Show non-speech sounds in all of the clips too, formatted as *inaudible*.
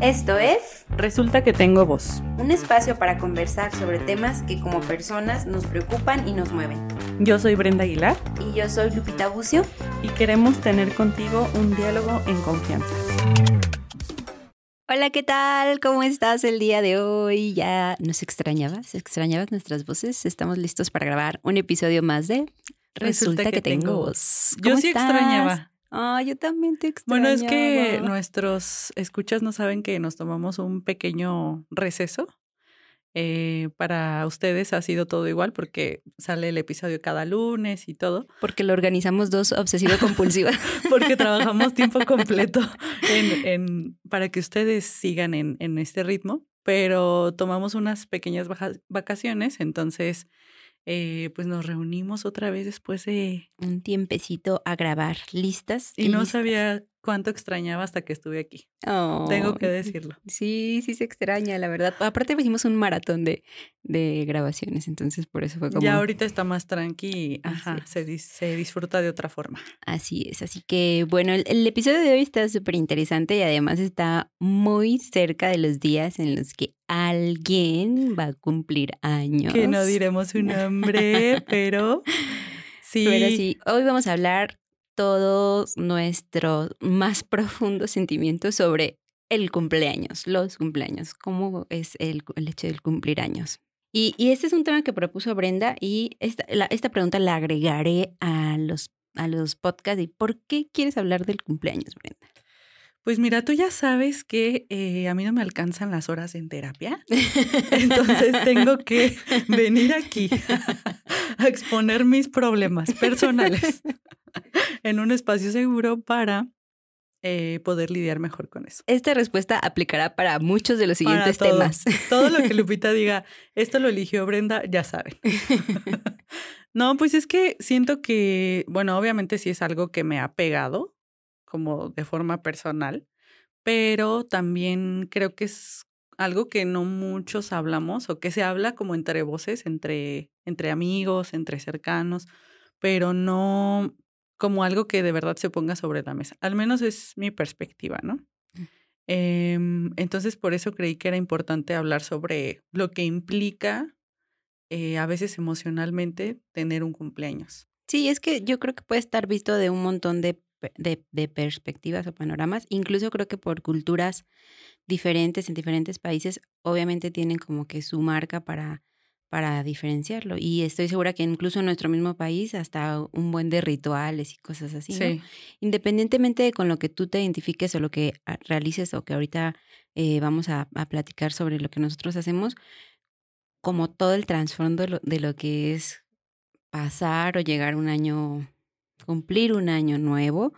Esto es Resulta que tengo voz. un espacio para conversar sobre temas que como personas nos preocupan y nos mueven. Yo soy Brenda Aguilar Y yo soy Lupita Bucio. y queremos tener contigo un diálogo en confianza. Hola, ¿qué tal? ¿Cómo estás el día de hoy? ¿Ya nos extrañabas? ¿Extrañabas nuestras voces? Estamos listos para grabar un episodio más de Resulta, que, tengo voz. Yo ¿Cómo sí estás? extrañaba. Ah, yo también te extrañaba. Bueno, es que nuestros escuchas no saben que nos tomamos un pequeño receso. Eh, para ustedes ha sido todo igual porque sale el episodio cada lunes y todo, Porque lo organizamos dos obsesivo-compulsiva. *laughs* porque trabajamos tiempo completo *laughs* en, en- para que ustedes sigan en, en este ritmo, pero tomamos unas pequeñas baja- vacaciones, entonces eh, pues nos reunimos otra vez después de... un tiempecito a grabar. ¿Listas? Y no ¿Listas? sabía cuánto extrañaba hasta que estuve aquí, tengo que Ay, decirlo. Sí, sí se extraña, la verdad. Aparte hicimos un maratón de, de grabaciones, entonces por eso fue como... Ya ahorita está más tranqui ajá, se, dis- se disfruta de otra forma. Así es, así que bueno, el, el episodio de hoy está súper interesante y además está muy cerca de los días en los que alguien va a cumplir años. Que no diremos su *laughs* nombre, pero sí. Pero sí, hoy vamos a hablar todos nuestros más profundos sentimientos sobre el cumpleaños, los cumpleaños, cómo es el, el hecho del cumplir años. Y, y este es un tema que propuso Brenda y esta, la- esta pregunta la agregaré a los, a los podcasts. ¿Y por qué quieres hablar del cumpleaños, Brenda? Pues mira, tú ya sabes que eh, a mí no me alcanzan las horas en terapia, entonces *laughs* tengo que venir aquí a exponer mis problemas personales *laughs* en un espacio seguro para eh, poder lidiar mejor con eso. Esta respuesta aplicará para muchos de los siguientes todo. temas. Todo lo que *laughs* Lupita diga, esto lo eligió Brenda, ya saben. *laughs* *laughs* No, pues es que siento que, bueno, obviamente sí es algo que me ha pegado, como de forma personal, pero también creo que es algo que no muchos hablamos o que se habla como entre voces, entre, entre amigos, entre cercanos, pero no como algo que de verdad se ponga sobre la mesa. Al menos es mi perspectiva, ¿no? Em, entonces, por eso creí que era importante hablar sobre lo que implica eh, a veces emocionalmente tener un cumpleaños. Sí, es que yo creo que puede estar visto de un montón de, de perspectivas o panoramas. Incluso creo que por culturas diferentes en diferentes países, obviamente tienen como que su marca para, para diferenciarlo. Y estoy segura que incluso en nuestro mismo país hasta un buen de rituales y cosas así. ¿no? Independientemente de con lo que tú te identifiques o lo que realices o que ahorita eh, vamos a, a platicar sobre lo que nosotros hacemos, como todo el trasfondo de de lo que es pasar o llegar un año, cumplir un año nuevo,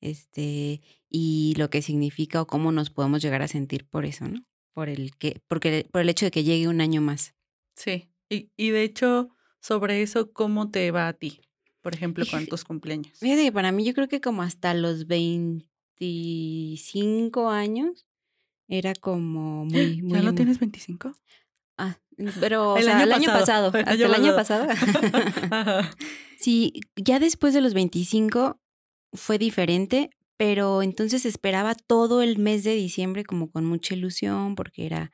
este, y lo que significa o cómo nos podemos llegar a sentir por eso, ¿no? Por el que, porque, por el hecho de que llegue un año más. Sí. Y, y de hecho, sobre eso, ¿cómo te va a ti? Por ejemplo, con tus cumpleaños. Fíjate que para mí yo creo que como hasta los 25 años era como muy, muy... ¿Ya no tienes 25? Ah, pero o El sea, año el año pasado, pasado, el hasta año el año pasado. *laughs* *laughs* Sí, ya después de los 25 fue diferente, pero entonces esperaba todo el mes de diciembre como con mucha ilusión porque era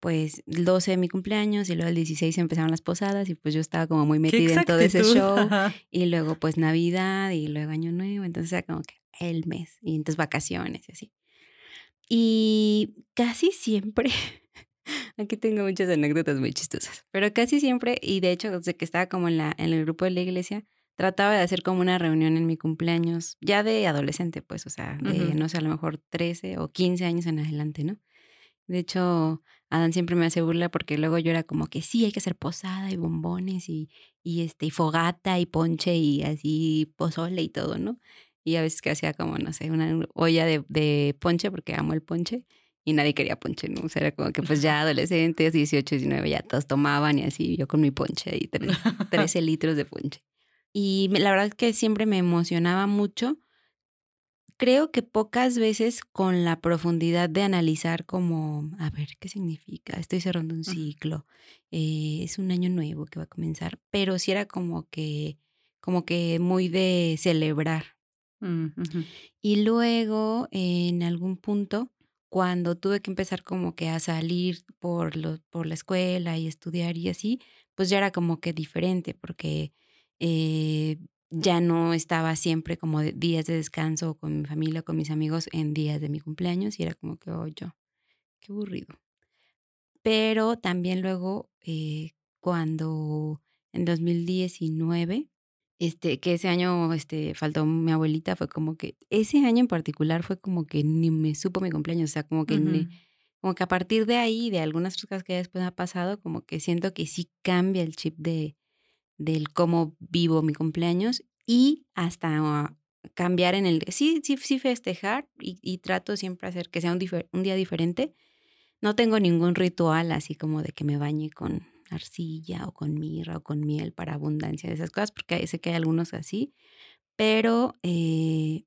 pues el 12 de mi cumpleaños y luego el 16 empezaron las posadas y pues yo estaba como muy metida en todo ese show Ajá. y luego pues Navidad y luego Año Nuevo, entonces era como que el mes y entonces vacaciones y así. Y casi siempre, *laughs* aquí tengo muchas anécdotas muy chistosas, pero casi siempre, y de hecho desde que estaba como en, la, en el grupo de la iglesia, trataba de hacer como una reunión en mi cumpleaños, ya de adolescente, pues, o sea, de no sé, a lo mejor 13 o 15 años en adelante, ¿no? De hecho, Adán siempre me hace burla porque luego yo era como que sí, hay que hacer posada y bombones y, y, este, y fogata y ponche y así pozole y todo, ¿no? Y a veces que hacía como, no sé, una olla de, de ponche porque amo el ponche y nadie quería ponche, ¿no? O sea, era como que pues ya adolescentes, 18, 19, ya todos tomaban y así, yo con mi ponche y tre- 13 litros de ponche. Y la verdad es que siempre me emocionaba mucho. Creo que pocas veces con la profundidad de analizar como, a ver, ¿qué significa? Estoy cerrando un ciclo, eh, es un año nuevo que va a comenzar, pero sí era como que, como que muy de celebrar. Mm. Y luego, en algún punto, cuando tuve que empezar como que a salir por, lo, por la escuela y estudiar y así, pues ya era como que diferente porque eh, ya no estaba siempre como días de descanso con mi familia, con mis amigos en días de mi cumpleaños y era como que, oh, yo, qué aburrido. Pero también luego, eh, cuando en 2019, este, que ese año este, faltó mi abuelita, fue como que, ese año en particular fue como que ni me supo mi cumpleaños, o sea, como que, como que a partir de ahí, de algunas cosas que después ha pasado, como que siento que sí cambia el chip de, del cómo vivo mi cumpleaños y hasta cambiar en el... Sí, sí, sí festejar y, trato siempre hacer que sea un, día diferente. No tengo ningún ritual así como de que me bañe con arcilla o con mirra o con miel para abundancia de esas cosas, porque sé que hay algunos así, pero, eh,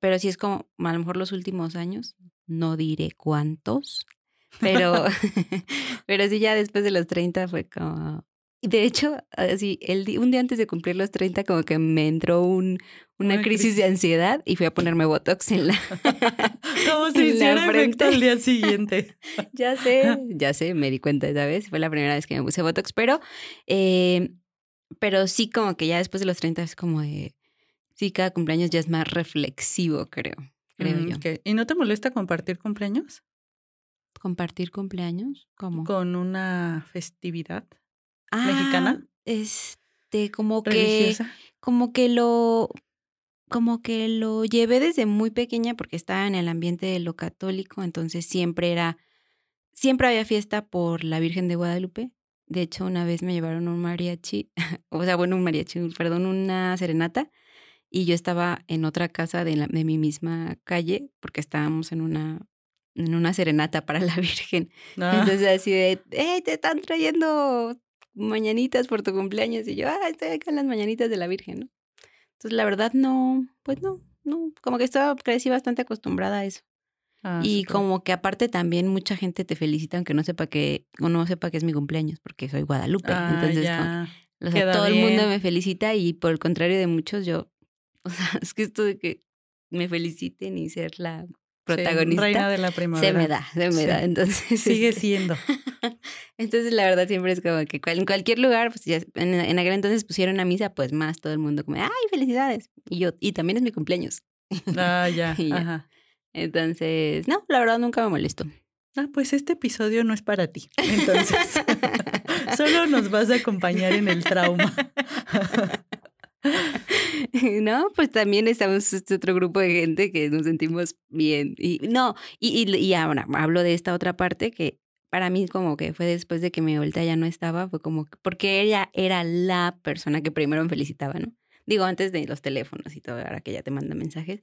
pero sí es como, a lo mejor los últimos años, no diré cuántos, pero, *laughs* pero sí ya después de los 30 fue como, de hecho, así, el un día antes de cumplir los 30, como que me entró un, una crisis de ansiedad y fui a ponerme Botox en la. *laughs* como *laughs* si hiciera efecto al día *laughs* siguiente. ya sé, ya sé, me di cuenta esa vez. Fue la primera vez que me puse Botox, pero, eh, pero sí, como que ya después de los 30 es como de. Sí, cada cumpleaños ya es más reflexivo, creo. Creo mm, yo. ¿Y no te molesta compartir cumpleaños? ¿Compartir cumpleaños? ¿Cómo? Con una festividad mexicana. Ah, este, como que, como que lo, como que lo llevé desde muy pequeña porque estaba en el ambiente de lo católico, entonces siempre era, siempre había fiesta por la Virgen de Guadalupe. De hecho, una vez me llevaron un mariachi, *laughs* o sea, bueno, un mariachi, perdón, una serenata, y yo estaba en otra casa de, la, de mi misma calle porque estábamos en una en una serenata para la *laughs* Virgen. Ah. Entonces así de, hey, te están trayendo mañanitas por tu cumpleaños. Y yo, ah, estoy acá en las mañanitas de la Virgen, ¿no? Entonces, la verdad, no, pues no, no, como que estaba, crecí bastante acostumbrada a eso. Ah, y como que aparte también mucha gente te felicita aunque no sepa que, o no sepa que es mi cumpleaños, porque soy Guadalupe. Ah, Entonces, todo el mundo me felicita y por el contrario de muchos, yo, *laughs* o sea, es que esto de que me feliciten y ser la protagonista. reina de la primavera. Se me da, se me da. Entonces. *laughs* Sigue este, siendo. *laughs* entonces, la verdad, siempre es como que en cualquier lugar, pues ya en, aquel entonces pusieron a misa, pues más todo el mundo como, ¡ay, felicidades! Y yo, y también es mi cumpleaños. Ah, *laughs* ya. Ajá. Entonces, no, la verdad nunca me molestó. Ah, pues este episodio no es para ti. Entonces, solo nos vas a acompañar en el trauma. *laughs* no, pues también estamos este otro grupo de gente que nos sentimos bien. Y no, y, y, ahora hablo de esta otra parte que para mí como que fue después de que mi vuelta ya no estaba, fue como porque ella era la persona que primero me felicitaba, ¿no? Digo, antes de los teléfonos y todo, ahora que ella te manda mensajes.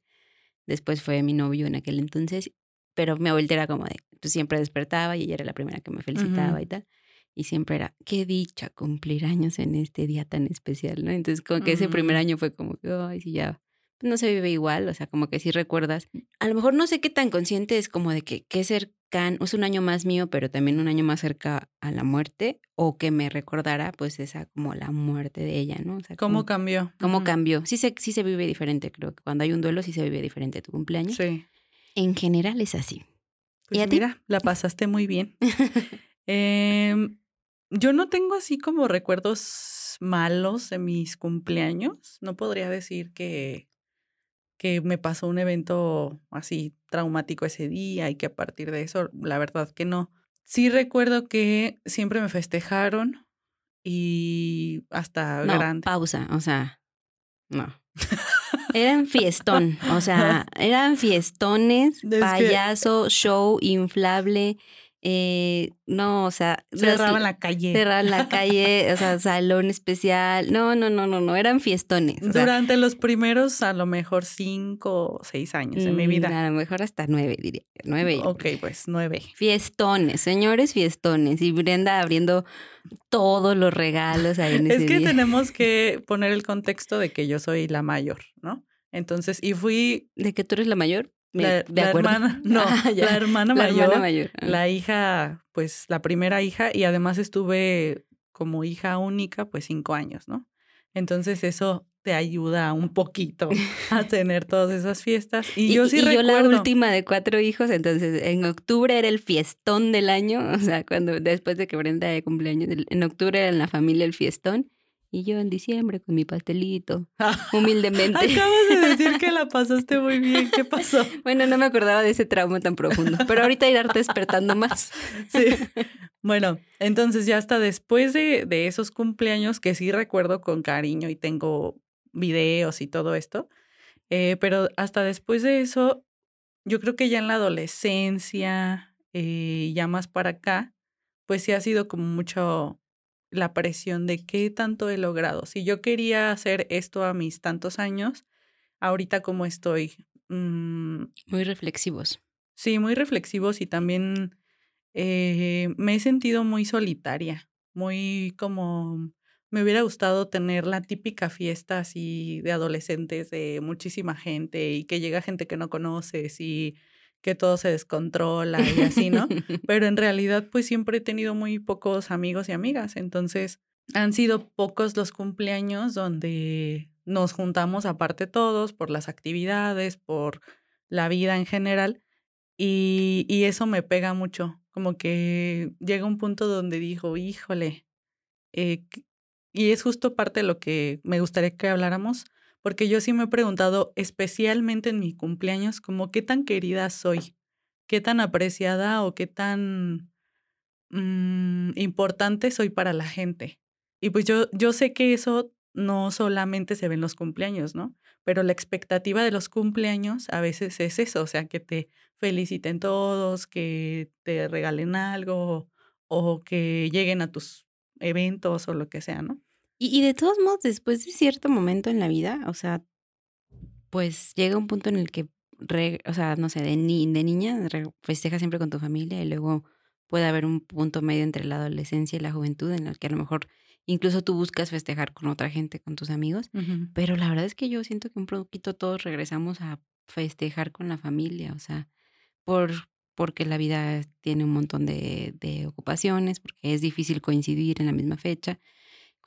Después fue mi novio en aquel entonces, pero mi abuelita era como de, pues siempre despertaba y ella era la primera que me felicitaba y tal. Y siempre era, qué dicha cumplir años en este día tan especial, ¿no? Entonces, como que ese primer año fue como, ay, sí, ya, pues, no se vive igual, o sea, como que sí recuerdas. A lo mejor no sé qué tan consciente es como de que qué cercano, es un año más mío, pero también un año más cerca a la muerte, o que me recordara, pues, esa como la muerte de ella, ¿no? O sea, ¿Cómo cambió? ¿Cómo cambió? Sí se, sí se vive diferente, creo que cuando hay un duelo sí se vive diferente tu cumpleaños. Sí. En general es así. Pues ¿Y mira, la pasaste muy bien. *laughs* eh, yo no tengo así como recuerdos malos de mis cumpleaños. No podría decir que, que me pasó un evento así traumático ese día y que a partir de eso, la verdad que no. Sí recuerdo que siempre me festejaron y hasta no, grande. Pausa, o sea, no. *laughs* Eran fiestón, o sea, eran fiestones, payaso, show, inflable, eh, no, o sea. Cerraban la calle. Cerraban la *laughs* calle, o sea, salón especial. No, no, no, no, no, eran fiestones. Durante los primeros, a lo mejor cinco o seis años en mi vida. Mm, a lo mejor hasta nueve, diría. Nueve. Ok, pues nueve. Fiestones, señores fiestones. Y Brenda abriendo todos los regalos ahí en ese Es que tenemos *laughs* que poner el contexto de que yo soy la mayor, ¿no? Entonces, y fui. ¿De que tú eres la mayor? *laughs* la, hermana, no, ah, la hermana mayor, ah. la hija, pues la primera hija y además estuve como hija única pues cinco años, ¿no? Entonces eso te ayuda un poquito a *laughs* tener todas esas fiestas. Y, yo sí y recuerdo. yo la última de cuatro hijos, entonces en octubre era el fiestón del año, o sea, cuando después de que Brenda de cumpleaños, en octubre era en la familia el fiestón. Y yo en diciembre con mi pastelito, *laughs* humildemente. Acabas de decir que la pasaste muy bien. ¿Qué pasó? *laughs* bueno, no me acordaba de ese trauma tan profundo, pero ahorita irá despertando más. *laughs* sí. Bueno, entonces ya hasta después de, de esos cumpleaños que sí recuerdo con cariño y tengo videos y todo esto, eh, pero hasta después de eso, yo creo que ya en la adolescencia, eh, ya más para acá, pues sí ha sido como mucho la presión de qué tanto he logrado. Si yo quería hacer esto a mis tantos años, ahorita como estoy. Mm, muy reflexivos. Sí, muy reflexivos y también eh, me he sentido muy solitaria, muy como me hubiera gustado tener la típica fiesta así de adolescentes de muchísima gente y que llega gente que no conoces y que todo se descontrola y así, ¿no? *laughs* Pero en realidad, pues siempre he tenido muy pocos amigos y amigas. Entonces, han sido pocos los cumpleaños donde nos juntamos aparte todos por las actividades, por la vida en general. Y, y eso me pega mucho. Como que llega un punto donde dijo, híjole, eh, y es justo parte de lo que me gustaría que habláramos, porque yo sí me he preguntado, especialmente en mi cumpleaños, como qué tan querida soy, qué tan apreciada o qué tan mm, importante soy para la gente. Y pues yo, yo sé que eso no solamente se ve en los cumpleaños, ¿no? Pero la expectativa de los cumpleaños a veces es eso, o sea, que te feliciten todos, que te regalen algo o que lleguen a tus eventos o lo que sea, ¿no? Y, de todos modos, después de cierto momento en la vida, o sea, pues llega un punto en el que, o sea, no sé, de, ni, de niña festejas siempre con tu familia y luego puede haber un punto medio entre la adolescencia y la juventud en el que a lo mejor incluso tú buscas festejar con otra gente, con tus amigos, pero la verdad es que yo siento que un poquito todos regresamos a festejar con la familia, o sea, por porque la vida tiene un montón de, de ocupaciones, porque es difícil coincidir en la misma fecha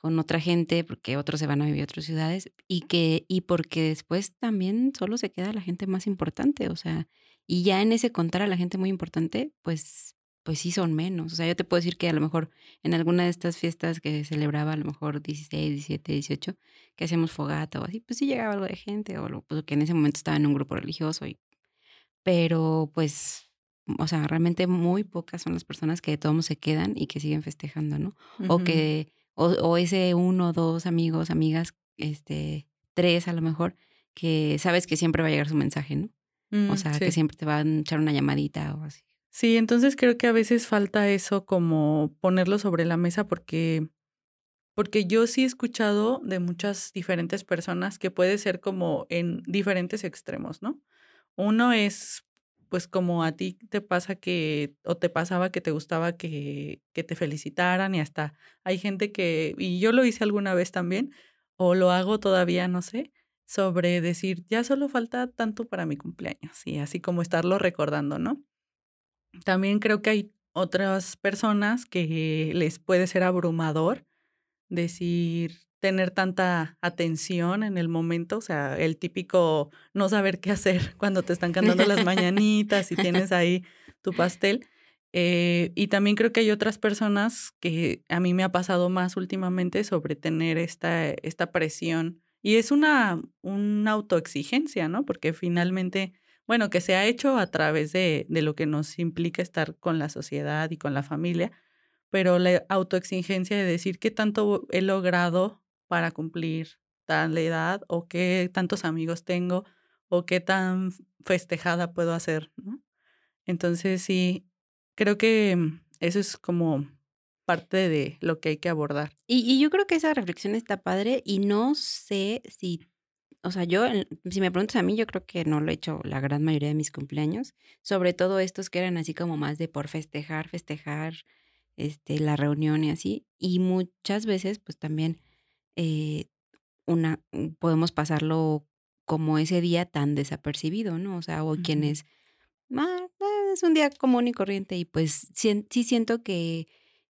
con otra gente, porque otros se van a vivir a otras ciudades, y que, y porque después también solo se queda la gente más importante, o sea, y ya en ese contar a la gente muy importante, pues, pues sí son menos. O sea, yo te puedo decir que a lo mejor en alguna de estas fiestas que celebraba, a lo mejor 16, 17, 18, que hacíamos fogata o así, pues sí llegaba algo de gente, o lo, pues, que en ese momento estaba en un grupo religioso, y, pero pues o sea, realmente muy pocas son las personas que de todos se quedan y que siguen festejando, ¿no? O que o, ese uno, dos amigos, amigas, este, tres a lo mejor, que sabes que siempre va a llegar su mensaje, ¿no? o mm, sea, que siempre te van a echar una llamadita o así. Sí, entonces creo que a veces falta eso como ponerlo sobre la mesa porque porque yo sí he escuchado de muchas diferentes personas que puede ser como en diferentes extremos, ¿no? Uno es pues como a ti te pasa que, o te pasaba que te gustaba que, que te felicitaran y hasta hay gente que, y yo lo hice alguna vez también, o lo hago todavía, no sé, sobre decir, ya solo falta tanto para mi cumpleaños, y así como estarlo recordando, ¿no? También creo que hay otras personas que les puede ser abrumador decir, tener tanta atención en el momento, o sea, el típico no saber qué hacer *laughs* cuando te están cantando las mañanitas y *laughs* tienes ahí tu pastel. Eh, y también creo que hay otras personas que a mí me ha pasado más últimamente sobre tener esta, esta presión. Y es una, una autoexigencia, ¿no? Porque finalmente, bueno, que se ha hecho a través de, de lo que nos implica estar con la sociedad y con la familia, pero la autoexigencia de decir qué tanto he logrado para cumplir tal edad o qué tantos amigos tengo o qué tan festejada puedo hacer, ¿no? Entonces sí, creo que mm, eso es como parte de lo que hay que abordar. Y, yo creo que esa reflexión está padre y no sé si, o sea, yo, si me preguntas a mí, yo creo que no lo he hecho la gran mayoría de mis cumpleaños, sobre todo estos que eran así como más de por festejar, festejar, este, la reunión y así, y muchas veces pues también eh, una, mm, podemos pasarlo como ese día tan desapercibido, ¿no? O sea, o quienes, ah, es un día común y corriente y pues sí, siento que,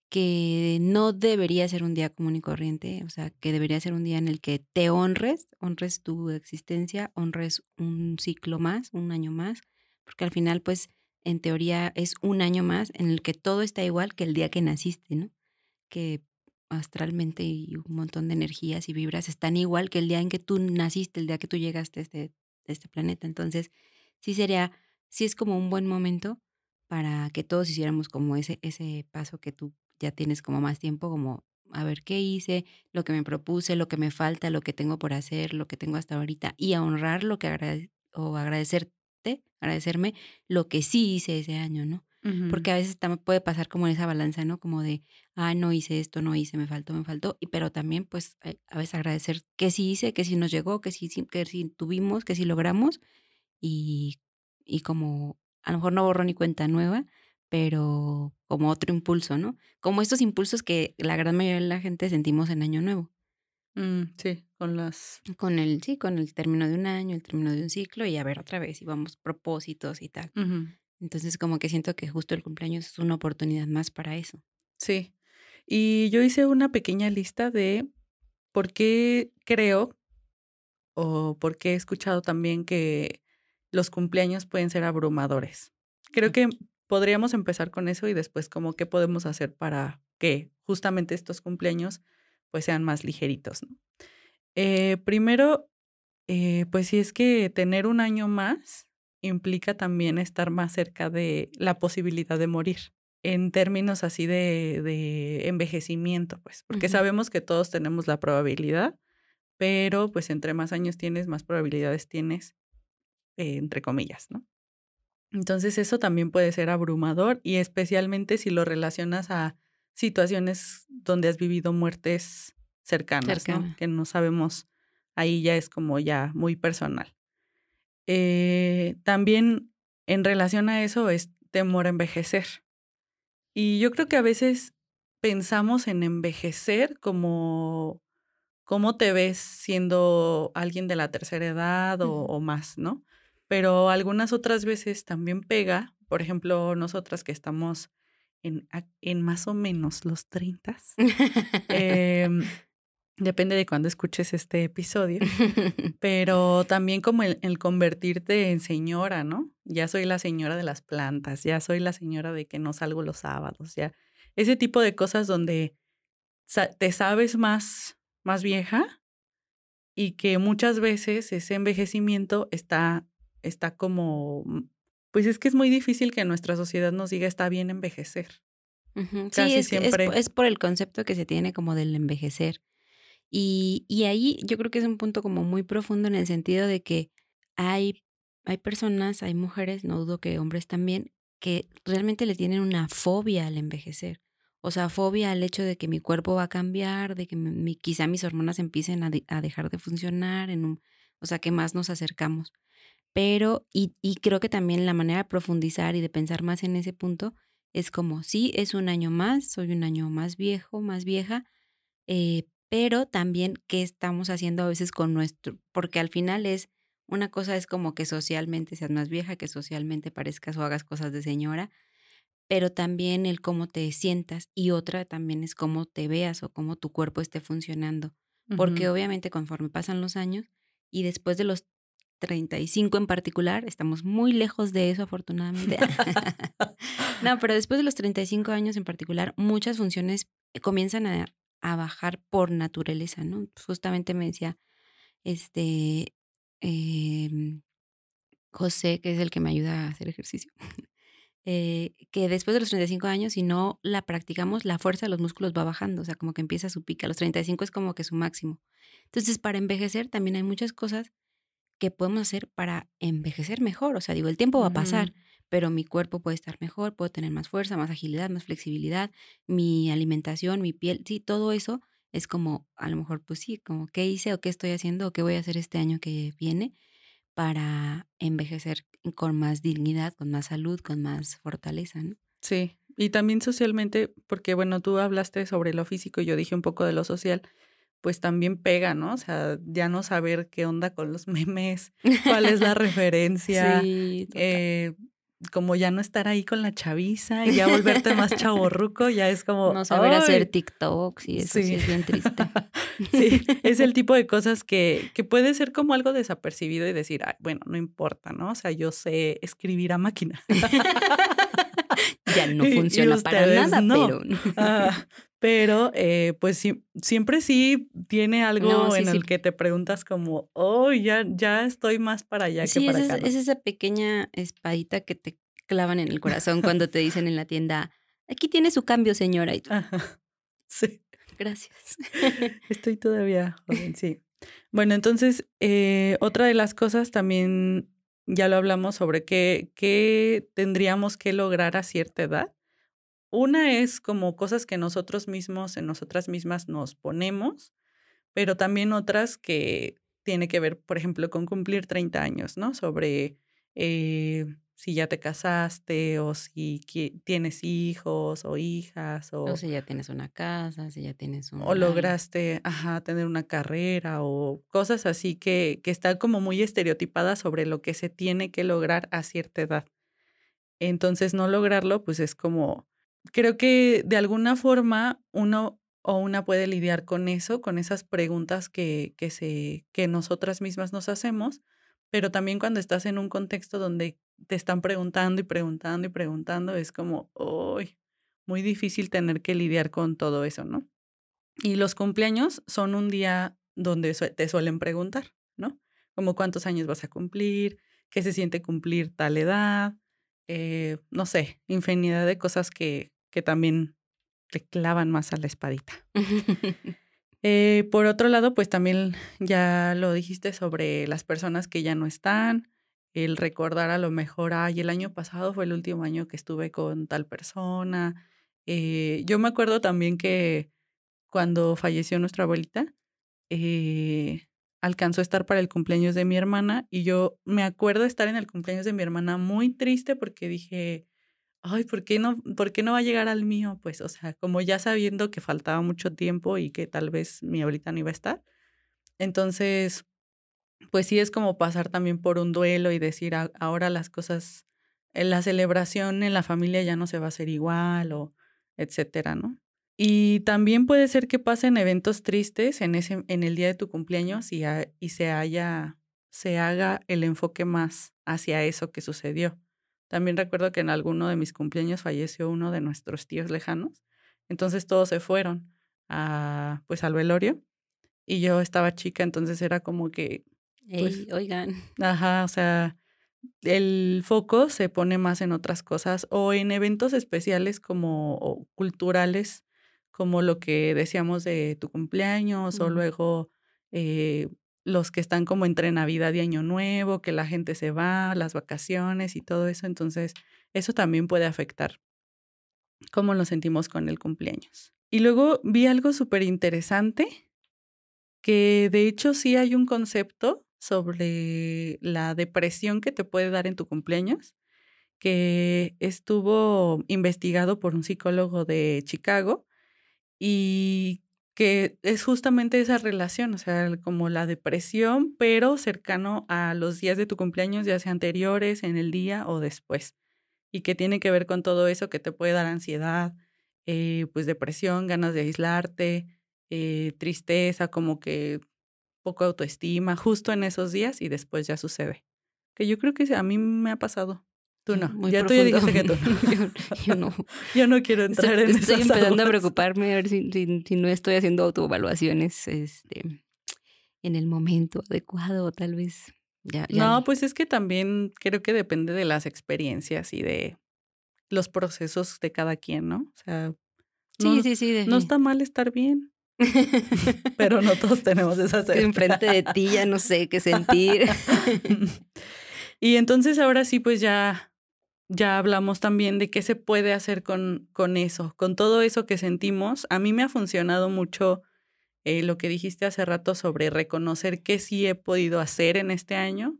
que no debería ser un día común y corriente, o sea, que debería ser un día en el que te honres, honres tu existencia, honres un ciclo más, un año más, porque al final, pues, en teoría es un año más en el que todo está igual que el día que naciste, ¿no? Que astralmente y un montón de energías y vibras están igual que el día en que tú naciste, el día que tú llegaste a este, este planeta. Entonces, sí sería, sí es como un buen momento para que todos hiciéramos como ese, ese paso que tú ya tienes como más tiempo, como a ver qué hice, lo que me propuse, lo que me falta, lo que tengo por hacer, lo que tengo hasta ahorita, y a honrar lo que o agradecerte, agradecerme lo que sí hice ese año, ¿no? Porque a veces también puede pasar como en esa balanza, ¿no? Como de, ah, no hice esto, no hice, me faltó, me faltó. Y, pero también, pues, eh, a veces agradecer que sí hice, que sí nos llegó, que sí, que sí tuvimos, que sí logramos. Y, y como, a lo mejor no borró ni cuenta nueva, pero como otro impulso, ¿no? Como estos impulsos que la gran mayoría de la gente sentimos en Año Nuevo. Mm, sí, con las... Con el, sí, con el término de un año, el término de un ciclo y a ver otra vez y vamos propósitos y tal. Entonces como que siento que justo el cumpleaños es una oportunidad más para eso. Sí. Y yo hice una pequeña lista de por qué creo o por qué he escuchado también que los cumpleaños pueden ser abrumadores. Creo que podríamos empezar con eso y después como qué podemos hacer para que justamente estos cumpleaños pues sean más ligeritos. ¿no? Eh, primero, eh, pues sí es que tener un año más implica también estar más cerca de la posibilidad de morir en términos así de, de envejecimiento, pues, porque sabemos que todos tenemos la probabilidad, pero pues entre más años tienes, más probabilidades tienes, eh, entre comillas, ¿no? Entonces eso también puede ser abrumador y especialmente si lo relacionas a situaciones donde has vivido muertes cercanas, que no sabemos, ahí ya es como ya muy personal. Eh, también en relación a eso es temor a envejecer. Y yo creo que a veces pensamos en envejecer como cómo te ves siendo alguien de la tercera edad o, o más, ¿no? pero algunas otras veces también pega, por ejemplo, nosotras que estamos en, en más o menos los 30, *laughs* em, depende de cuándo escuches este episodio, *laughs* pero también como el, el, convertirte en señora, ¿no? Ya soy la señora de las plantas, ya soy la señora de que no salgo los sábados, ya. Ese tipo de cosas donde te sabes más, más vieja y que muchas veces ese envejecimiento está está como, mm, pues es que es muy difícil que nuestra sociedad nos diga está bien envejecer. sí, es, siempre... es, por el concepto que se tiene como del envejecer. Y, ahí yo creo que es un punto como muy profundo en el sentido de que hay, hay personas, hay mujeres, no dudo que hombres también, que realmente le tienen una fobia al envejecer. O sea, fobia al hecho de que mi cuerpo va a cambiar, de que quizá mis hormonas empiecen a, a, dejar de funcionar, en un, o sea, que más nos acercamos. Pero, y, y creo que también la manera de profundizar y de pensar más en ese punto es como, sí, es un año más, soy un año más viejo, más vieja, eh, pero también qué estamos haciendo a veces con nuestro, porque al final es, una cosa es como que socialmente seas más vieja, que socialmente parezcas o hagas cosas de señora, pero también el cómo te sientas y otra también es cómo te veas o cómo tu cuerpo esté funcionando, porque obviamente conforme pasan los años y después de los 35 en particular, estamos muy lejos de eso afortunadamente. *laughs* *laughs* no, pero después de los 35 años en particular, muchas funciones comienzan a, bajar por naturaleza, ¿no? Justamente me decía, este, em, José, que es el que me ayuda a hacer ejercicio, *laughs* eh, que después de los 35 años, si no la practicamos, la fuerza de los músculos va bajando, o sea, como que empieza su pica. Los 35 es como que su máximo. Entonces, para envejecer también hay muchas cosas qué podemos hacer para envejecer mejor. O sea, digo, el tiempo va a pasar, pero mi cuerpo puede estar mejor, puedo tener más fuerza, más agilidad, más flexibilidad, mi alimentación, mi piel, sí, todo eso es como, a lo mejor, pues sí, como qué hice o qué estoy haciendo o qué voy a hacer este año que viene para envejecer con más dignidad, con más salud, con más fortaleza, ¿no? Sí, y también socialmente, porque bueno, tú hablaste sobre lo físico y yo dije un poco de lo social pues también pega, ¿no? O sea, ya no saber qué onda con los *laughs* memes, cuál es la *laughs* referencia. Sí, eh, como ya no estar ahí con la chaviza y ya volverte más *laughs* chaborruco, ya es como... No saber hacer TikToks y eso sí. es bien triste. *laughs* sí, es el tipo de cosas que, que puede ser como algo desapercibido y decir, bueno, no importa, ¿no? O sea, yo sé escribir a máquina. *laughs* ya no funciona para nada, pero... Ah, pero eh, pues siempre sí tiene algo en el que te preguntas como, oh, ya, ya estoy más para allá que para es, acá. es esa pequeña espadita que te clavan en el corazón cuando te dicen en la tienda, aquí tiene su cambio, señora. Y *laughs* Sí. Gracias. *laughs* Estoy todavía joven, sí. Bueno, entonces, eh, otra de las cosas también, ya lo hablamos sobre qué, qué tendríamos que lograr a cierta edad. Una es como cosas que nosotros mismos, en nosotras mismas nos ponemos, pero también otras que tiene que ver, por ejemplo, con cumplir 30 años, ¿no? Sobre eh, si ya te casaste o si tienes hijos o hijas o, o si ya tienes una casa, si ya tienes un... O lograste, ajá, tener una carrera o cosas así que, que están como muy estereotipadas sobre lo que se tiene que lograr a cierta edad. Entonces, no lograrlo, pues es como creo que de alguna forma uno o una puede lidiar con eso, con esas preguntas que, que, se, que nosotras mismas nos hacemos, pero también cuando estás en un contexto donde te están preguntando y preguntando y preguntando, es como, uy, muy difícil tener que lidiar con todo eso, ¿no? Y los cumpleaños son un día donde te suelen preguntar, ¿no? Como cuántos años vas a cumplir, qué se siente cumplir tal edad, eh, no sé, infinidad de cosas que, que también te clavan más a la espadita. *laughs* Eh, por otro lado, pues también ya lo dijiste sobre las personas que ya no están, el recordar a lo mejor, ay, el año pasado fue el último año que estuve con tal persona. Eh, yo me acuerdo también que cuando falleció nuestra abuelita, eh, alcanzó a estar para el cumpleaños de mi hermana y yo me acuerdo estar en el cumpleaños de mi hermana muy triste porque dije, ay, ¿por qué no, por qué no va a llegar al mío? Pues, o sea, como ya sabiendo que faltaba mucho tiempo y que tal vez mi abuelita no iba a estar. Entonces, pues sí es como pasar también por un duelo y decir, ahora las cosas, en la celebración en la familia ya no se va a hacer igual o etcétera, ¿no? Y también puede ser que pasen eventos tristes en, ese, en el día de tu cumpleaños y, y se haya, se haga el enfoque más hacia eso que sucedió. También recuerdo que en alguno de mis cumpleaños falleció uno de nuestros tíos lejanos. Entonces todos se fueron a, pues al velorio y yo estaba chica, entonces era como que... Pues, oigan. Ajá, o sea, el foco se pone más en otras cosas o en eventos especiales como culturales, como lo que decíamos de tu cumpleaños o luego eh, los que están como entre Navidad y Año Nuevo, que la gente se va, las vacaciones y todo eso. Entonces, eso también puede afectar cómo nos sentimos con el cumpleaños. Y luego vi algo súper interesante, que de hecho sí hay un concepto sobre la depresión que te puede dar en tu cumpleaños, que estuvo investigado por un psicólogo de Chicago y que es justamente esa relación, o sea, como la depresión, pero cercano a los días de tu cumpleaños, ya sea anteriores, en el día o después, y que tiene que ver con todo eso que te puede dar ansiedad, eh, pues depresión, ganas de aislarte, eh, tristeza, como que poco autoestima, justo en esos días y después ya sucede. Que yo creo que a mí me ha pasado. Tú no. Muy ya tú ya dijiste que tú. *laughs* yo, no. yo no quiero entrar en Estoy empezando a preocuparme a ver si, si, no estoy haciendo autoevaluaciones este, en el momento adecuado, tal vez. Ya, no, pues es que también creo que depende de las experiencias y de los procesos de cada quien, ¿no? O sea, sí, sí, sí. No está mal estar bien. *laughs* pero no todos tenemos esas Enfrente de ti ya no sé qué *laughs* sentir. y entonces ahora sí, pues ya ya hablamos también de qué se puede hacer con, con eso, con todo eso que sentimos. A mí me ha funcionado mucho eh, lo que dijiste hace rato sobre reconocer qué sí he podido hacer en este año.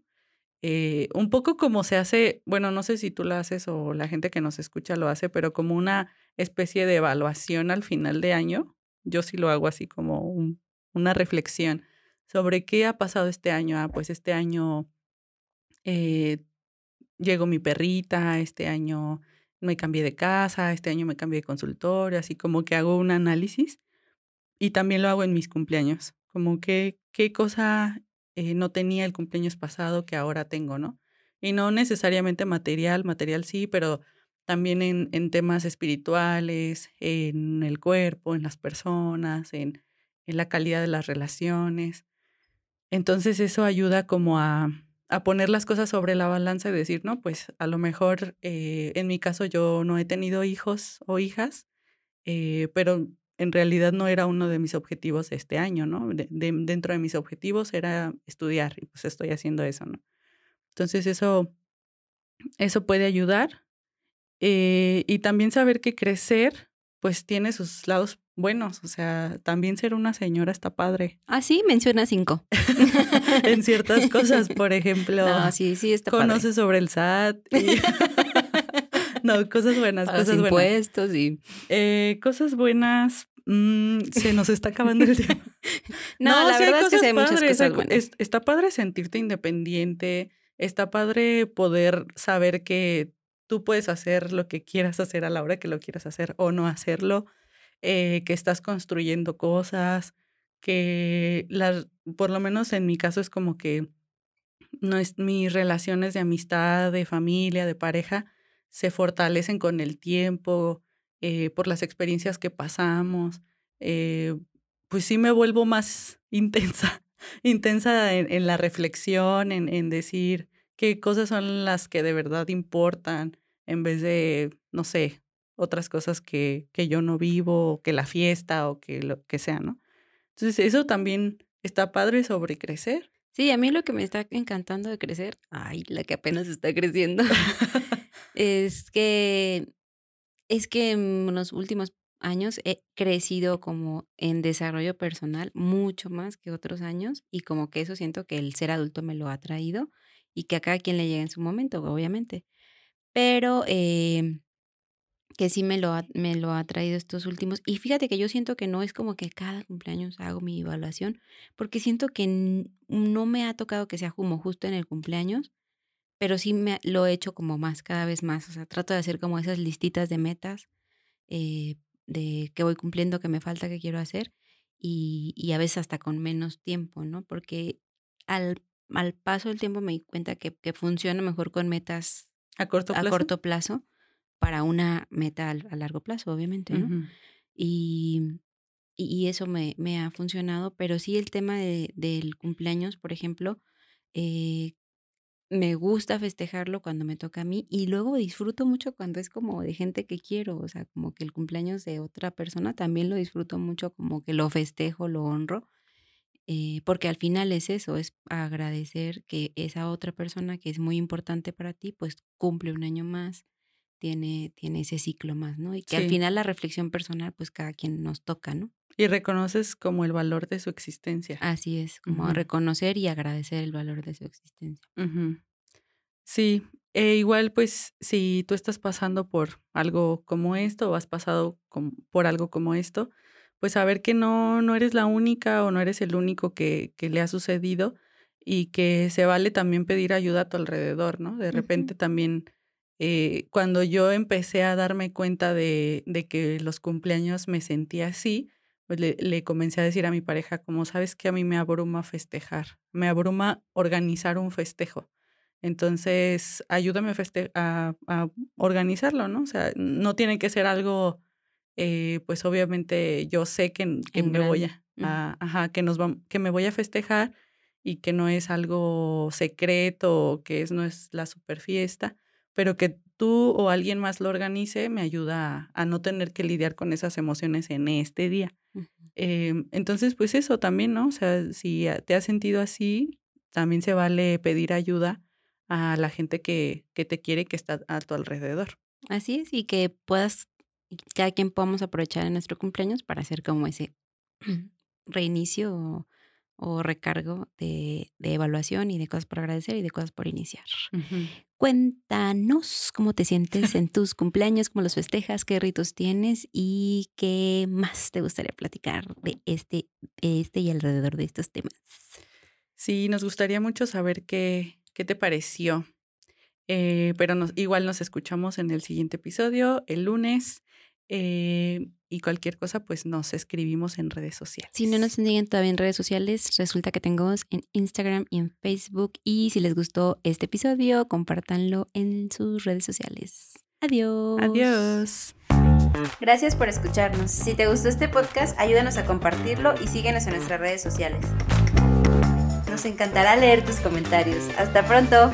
Eh, un poco como se hace, bueno, no sé si tú lo haces o la gente que nos escucha lo hace, pero como una especie de evaluación al final de año. Yo sí lo hago así como una reflexión sobre qué ha pasado este año. Ah, pues este año eh, llegó mi perrita, este año me cambié de casa, este año me cambié de consultorio, así como que hago un análisis y también lo hago en mis cumpleaños, como que qué cosa eh, no tenía el cumpleaños pasado que ahora tengo, ¿no? Y no necesariamente material, material sí, pero también en, en temas espirituales, en el cuerpo, en las personas, en, en la calidad de las relaciones. Entonces eso ayuda como a, a poner las cosas sobre la balanza y decir, no, pues a lo mejor eh, en mi caso yo no he tenido hijos o hijas, eh, pero en realidad no era uno de mis objetivos este año, ¿no? dentro de mis objetivos era estudiar y pues estoy haciendo eso, ¿no? Entonces eso, eso puede ayudar. Eh, y también saber que crecer pues tiene sus lados buenos, o sea, también ser una señora está padre. Ah, sí, menciona cinco. *laughs* en ciertas *laughs* cosas, por ejemplo. No, sí, sí, está Conoce sobre el SAT. *laughs* no, cosas buenas, cosas buenas. impuestos y... Eh, cosas buenas, mm, se nos está acabando el tiempo. no, la verdad es que hay muchas cosas buenas. está padre sentirte independiente, está padre poder saber que tú puedes hacer lo que quieras hacer a la hora que lo quieras hacer o no hacerlo eh, que estás construyendo cosas, que las, por lo menos en mi caso es como que no es, mis relaciones de amistad, de familia, de pareja, se fortalecen con el tiempo, eh, por las experiencias que pasamos. Eh, pues sí me vuelvo más *laughs* intensa, intensa en, la reflexión, en, en, decir qué cosas son las que de verdad importan, en vez de, no sé, otras cosas que, que yo no vivo, o que la fiesta o que lo que sea, ¿no? Entonces eso también está padre sobre crecer. Sí, a mí lo que me está encantando de crecer, ay, la que apenas está creciendo, *laughs* *laughs* es que es que en los últimos años he crecido como en desarrollo personal mucho más que otros años y como que eso siento que el ser adulto me lo ha traído y que a cada quien le llega en su momento, obviamente. Pero eh, que sí me lo, ha, me lo ha traído estos últimos. Y fíjate que yo siento que no es como que cada cumpleaños hago mi evaluación, porque siento que no me ha tocado que sea como justo en el cumpleaños, pero sí me lo he hecho como más, cada vez más. O sea, trato de hacer como esas listitas de metas, eh, de que voy cumpliendo, que me falta, que quiero hacer, y, y a veces hasta con menos tiempo, ¿no? Porque al, al paso del tiempo me di cuenta que, que funciona mejor con metas a corto plazo. A corto plazo para una meta a largo plazo, obviamente, ¿no? y, y, eso me, me, ha funcionado, pero sí el tema de, del cumpleaños, por ejemplo, eh, me gusta festejarlo cuando me toca a mí y luego disfruto mucho cuando es como de gente que quiero, o sea, como que el cumpleaños de otra persona también lo disfruto mucho, como que lo festejo, lo honro, eh, porque al final es eso, es agradecer que esa otra persona que es muy importante para ti, pues cumple un año más, tiene, tiene ese ciclo más, ¿no? Y que al final la reflexión personal, pues cada quien nos toca, ¿no? Y reconoces como el valor de su existencia. Así es, como reconocer y agradecer el valor de su existencia. Sí, e igual pues si tú estás pasando por algo como esto o has pasado por algo como esto, pues saber que no, no eres la única o no eres el único que, que le ha sucedido y que se vale también pedir ayuda a tu alrededor, ¿no? De repente también eh, cuando yo empecé a darme cuenta de, de, que los cumpleaños me sentía así, pues le, le, comencé a decir a mi pareja, como sabes que a mí me abruma festejar, me abruma organizar un festejo. Entonces, ayúdame a, a, organizarlo, ¿no? O sea, no tiene que ser algo, eh, pues obviamente yo sé que, que me voy a, ajá, que nos va, que me voy a festejar y que no es algo secreto, que es, no es la super fiesta, pero que tú o alguien más lo organice me ayuda a, no tener que lidiar con esas emociones en este día. Em, entonces, pues eso también, ¿no? O sea, si te has sentido así, también se vale pedir ayuda a la gente que, que te quiere que está a tu alrededor. Así es, y que puedas, cada quien podamos aprovechar en nuestro cumpleaños para hacer como ese *clears throat* reinicio o recargo de, de, evaluación y de cosas por agradecer y de cosas por iniciar. Cuéntanos cómo te sientes *laughs* en tus cumpleaños, cómo los festejas, qué ritos tienes y qué más te gustaría platicar de este, este y alrededor de estos temas. Sí, nos gustaría mucho saber qué, qué te pareció. Eh, pero nos, igual nos escuchamos en el siguiente episodio, el lunes. Eh, y cualquier cosa, pues nos escribimos en redes sociales. Si no nos siguen todavía en redes sociales, resulta que tengo en Instagram y en Facebook. Y si les gustó este episodio, compártanlo en sus redes sociales. Adiós. Adiós. Gracias por escucharnos. Si te gustó este podcast, ayúdanos a compartirlo y síguenos en nuestras redes sociales. Nos encantará leer tus comentarios. Hasta pronto.